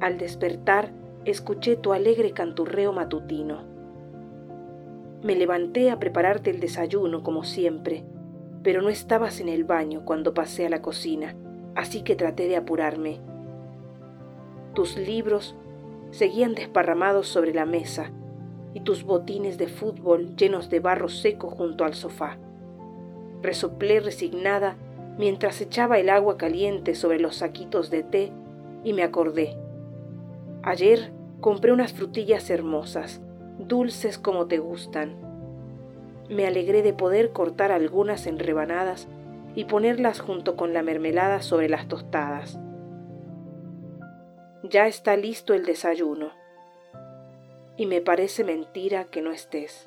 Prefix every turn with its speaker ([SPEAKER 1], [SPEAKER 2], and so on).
[SPEAKER 1] Al despertar, escuché tu alegre canturreo matutino. Me levanté a prepararte el desayuno como siempre, pero no estabas en el baño cuando pasé a la cocina, así que traté de apurarme. Tus libros seguían desparramados sobre la mesa y tus botines de fútbol llenos de barro seco junto al sofá. Resoplé resignada mientras echaba el agua caliente sobre los saquitos de té y me acordé. Ayer compré unas frutillas hermosas, dulces como te gustan. Me alegré de poder cortar algunas en rebanadas y ponerlas junto con la mermelada sobre las tostadas. Ya está listo el desayuno y me parece mentira que no estés.